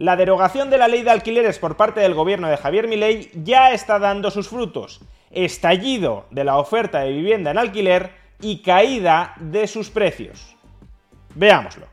La derogación de la ley de alquileres por parte del gobierno de Javier Milei ya está dando sus frutos. estallido de la oferta de vivienda en alquiler y caída de sus precios. Veámoslo.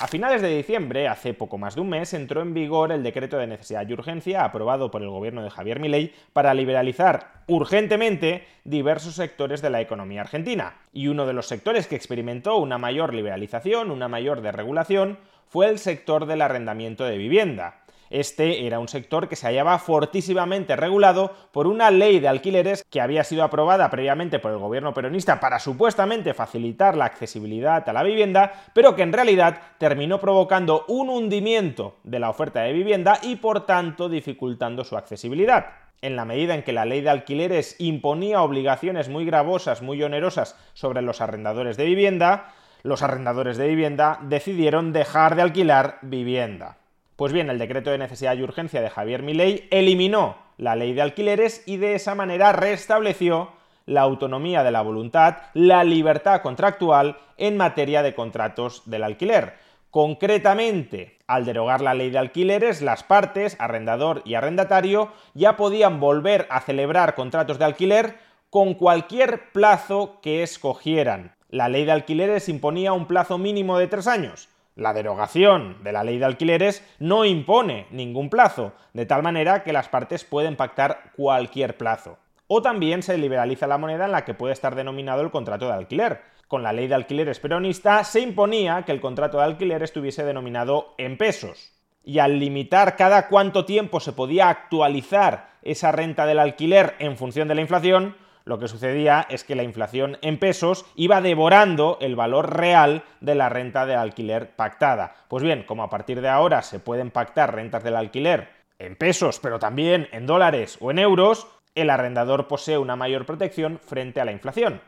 A finales de diciembre, hace poco más de un mes, entró en vigor el decreto de necesidad y urgencia aprobado por el gobierno de Javier Milei para liberalizar urgentemente diversos sectores de la economía argentina. Y uno de los sectores que experimentó una mayor liberalización, una mayor desregulación, fue el sector del arrendamiento de vivienda. Este era un sector que se hallaba fortísimamente regulado por una ley de alquileres que había sido aprobada previamente por el gobierno peronista para supuestamente facilitar la accesibilidad a la vivienda, pero que en realidad terminó provocando un hundimiento de la oferta de vivienda y por tanto dificultando su accesibilidad en la medida en que la ley de alquileres imponía obligaciones muy gravosas, muy onerosas sobre los arrendadores de vivienda, los arrendadores de vivienda decidieron dejar de alquilar vivienda. Pues bien, el decreto de necesidad y urgencia de Javier Milei eliminó la ley de alquileres y de esa manera restableció la autonomía de la voluntad, la libertad contractual en materia de contratos del alquiler. Concretamente, al derogar la ley de alquileres, las partes, arrendador y arrendatario, ya podían volver a celebrar contratos de alquiler con cualquier plazo que escogieran. La ley de alquileres imponía un plazo mínimo de tres años. La derogación de la ley de alquileres no impone ningún plazo, de tal manera que las partes pueden pactar cualquier plazo. O también se liberaliza la moneda en la que puede estar denominado el contrato de alquiler. Con la ley de alquileres peronista se imponía que el contrato de alquiler estuviese denominado en pesos. Y al limitar cada cuánto tiempo se podía actualizar esa renta del alquiler en función de la inflación, lo que sucedía es que la inflación en pesos iba devorando el valor real de la renta de alquiler pactada. Pues bien, como a partir de ahora se pueden pactar rentas del alquiler en pesos, pero también en dólares o en euros, el arrendador posee una mayor protección frente a la inflación.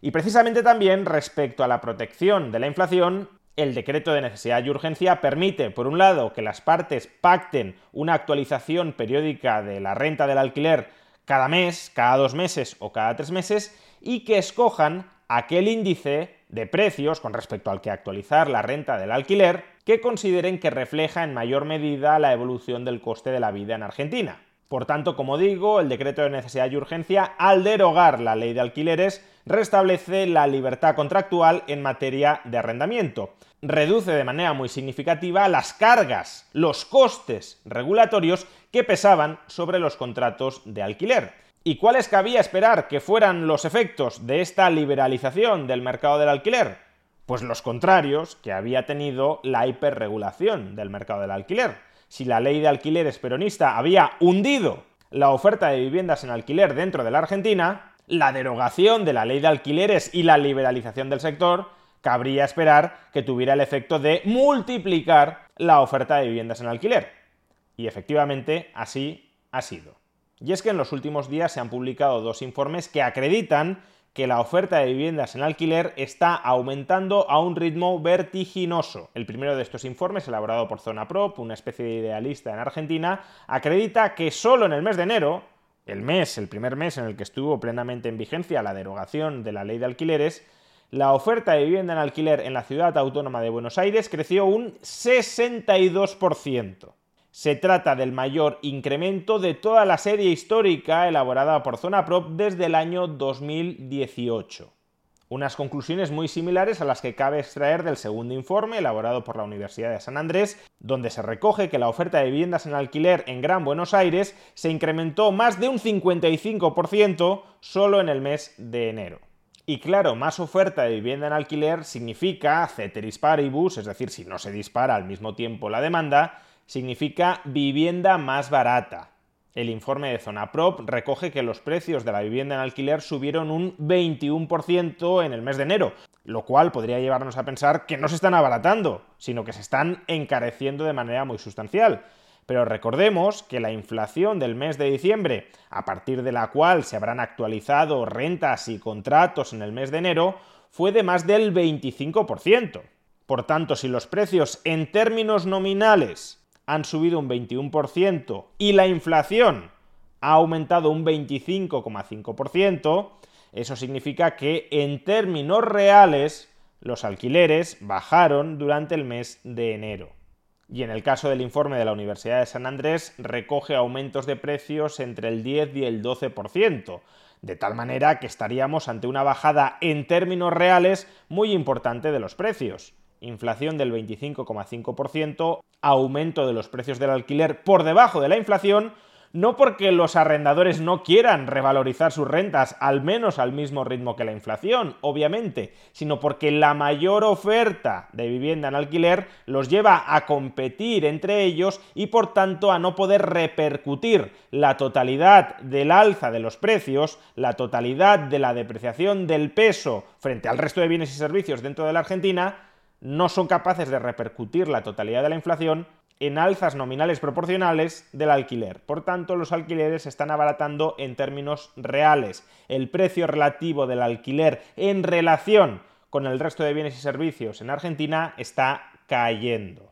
Y precisamente también respecto a la protección de la inflación, el decreto de necesidad y urgencia permite, por un lado, que las partes pacten una actualización periódica de la renta del alquiler cada mes, cada dos meses o cada tres meses y que escojan aquel índice de precios con respecto al que actualizar la renta del alquiler que consideren que refleja en mayor medida la evolución del coste de la vida en Argentina. Por tanto, como digo, el decreto de necesidad y urgencia, al derogar la ley de alquileres, restablece la libertad contractual en materia de arrendamiento. Reduce de manera muy significativa las cargas, los costes regulatorios que pesaban sobre los contratos de alquiler. ¿Y cuáles cabía esperar que fueran los efectos de esta liberalización del mercado del alquiler? Pues los contrarios que había tenido la hiperregulación del mercado del alquiler. Si la ley de alquileres peronista había hundido la oferta de viviendas en alquiler dentro de la Argentina, la derogación de la ley de alquileres y la liberalización del sector cabría esperar que tuviera el efecto de multiplicar la oferta de viviendas en alquiler. Y efectivamente así ha sido. Y es que en los últimos días se han publicado dos informes que acreditan que la oferta de viviendas en alquiler está aumentando a un ritmo vertiginoso. El primero de estos informes, elaborado por Zona Prop, una especie de idealista en Argentina, acredita que solo en el mes de enero, el mes, el primer mes en el que estuvo plenamente en vigencia la derogación de la ley de alquileres, la oferta de vivienda en alquiler en la ciudad autónoma de Buenos Aires creció un 62%. Se trata del mayor incremento de toda la serie histórica elaborada por Zona Prop desde el año 2018. Unas conclusiones muy similares a las que cabe extraer del segundo informe elaborado por la Universidad de San Andrés, donde se recoge que la oferta de viviendas en alquiler en Gran Buenos Aires se incrementó más de un 55% solo en el mes de enero. Y claro, más oferta de vivienda en alquiler significa ceteris paribus, es decir, si no se dispara al mismo tiempo la demanda, significa vivienda más barata. El informe de Zona Prop recoge que los precios de la vivienda en alquiler subieron un 21% en el mes de enero, lo cual podría llevarnos a pensar que no se están abaratando, sino que se están encareciendo de manera muy sustancial. Pero recordemos que la inflación del mes de diciembre, a partir de la cual se habrán actualizado rentas y contratos en el mes de enero, fue de más del 25%. Por tanto, si los precios en términos nominales han subido un 21% y la inflación ha aumentado un 25,5%, eso significa que en términos reales los alquileres bajaron durante el mes de enero. Y en el caso del informe de la Universidad de San Andrés recoge aumentos de precios entre el 10 y el 12%, de tal manera que estaríamos ante una bajada en términos reales muy importante de los precios. Inflación del 25,5%, aumento de los precios del alquiler por debajo de la inflación, no porque los arrendadores no quieran revalorizar sus rentas al menos al mismo ritmo que la inflación, obviamente, sino porque la mayor oferta de vivienda en alquiler los lleva a competir entre ellos y por tanto a no poder repercutir la totalidad del alza de los precios, la totalidad de la depreciación del peso frente al resto de bienes y servicios dentro de la Argentina, no son capaces de repercutir la totalidad de la inflación en alzas nominales proporcionales del alquiler. Por tanto, los alquileres están abaratando en términos reales. El precio relativo del alquiler en relación con el resto de bienes y servicios en Argentina está cayendo.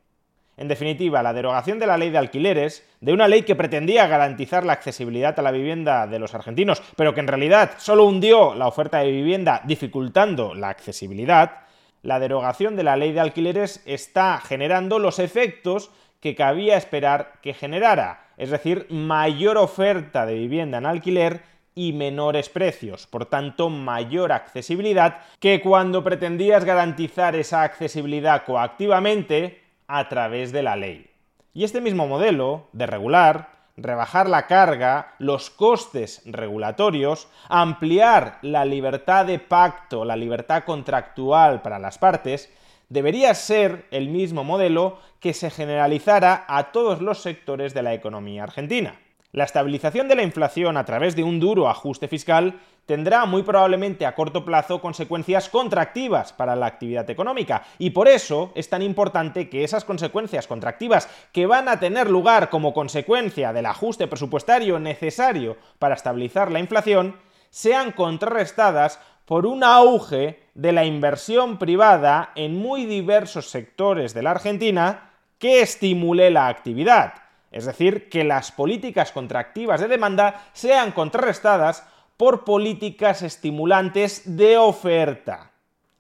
En definitiva, la derogación de la ley de alquileres, de una ley que pretendía garantizar la accesibilidad a la vivienda de los argentinos, pero que en realidad solo hundió la oferta de vivienda dificultando la accesibilidad, la derogación de la ley de alquileres está generando los efectos que cabía esperar que generara, es decir, mayor oferta de vivienda en alquiler y menores precios, por tanto mayor accesibilidad que cuando pretendías garantizar esa accesibilidad coactivamente a través de la ley. Y este mismo modelo de regular, rebajar la carga, los costes regulatorios, ampliar la libertad de pacto, la libertad contractual para las partes, debería ser el mismo modelo que se generalizara a todos los sectores de la economía argentina. La estabilización de la inflación a través de un duro ajuste fiscal tendrá muy probablemente a corto plazo consecuencias contractivas para la actividad económica y por eso es tan importante que esas consecuencias contractivas que van a tener lugar como consecuencia del ajuste presupuestario necesario para estabilizar la inflación sean contrarrestadas por un auge de la inversión privada en muy diversos sectores de la Argentina que estimule la actividad. Es decir, que las políticas contractivas de demanda sean contrarrestadas por políticas estimulantes de oferta.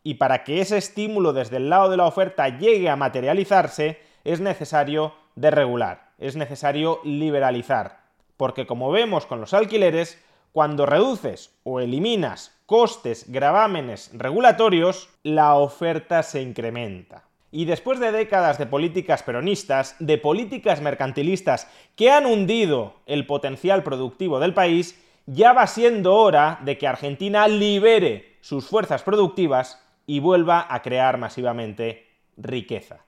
Y para que ese estímulo desde el lado de la oferta llegue a materializarse, es necesario deregular, es necesario liberalizar. Porque como vemos con los alquileres, cuando reduces o eliminas costes, gravámenes regulatorios, la oferta se incrementa. Y después de décadas de políticas peronistas, de políticas mercantilistas que han hundido el potencial productivo del país, ya va siendo hora de que Argentina libere sus fuerzas productivas y vuelva a crear masivamente riqueza.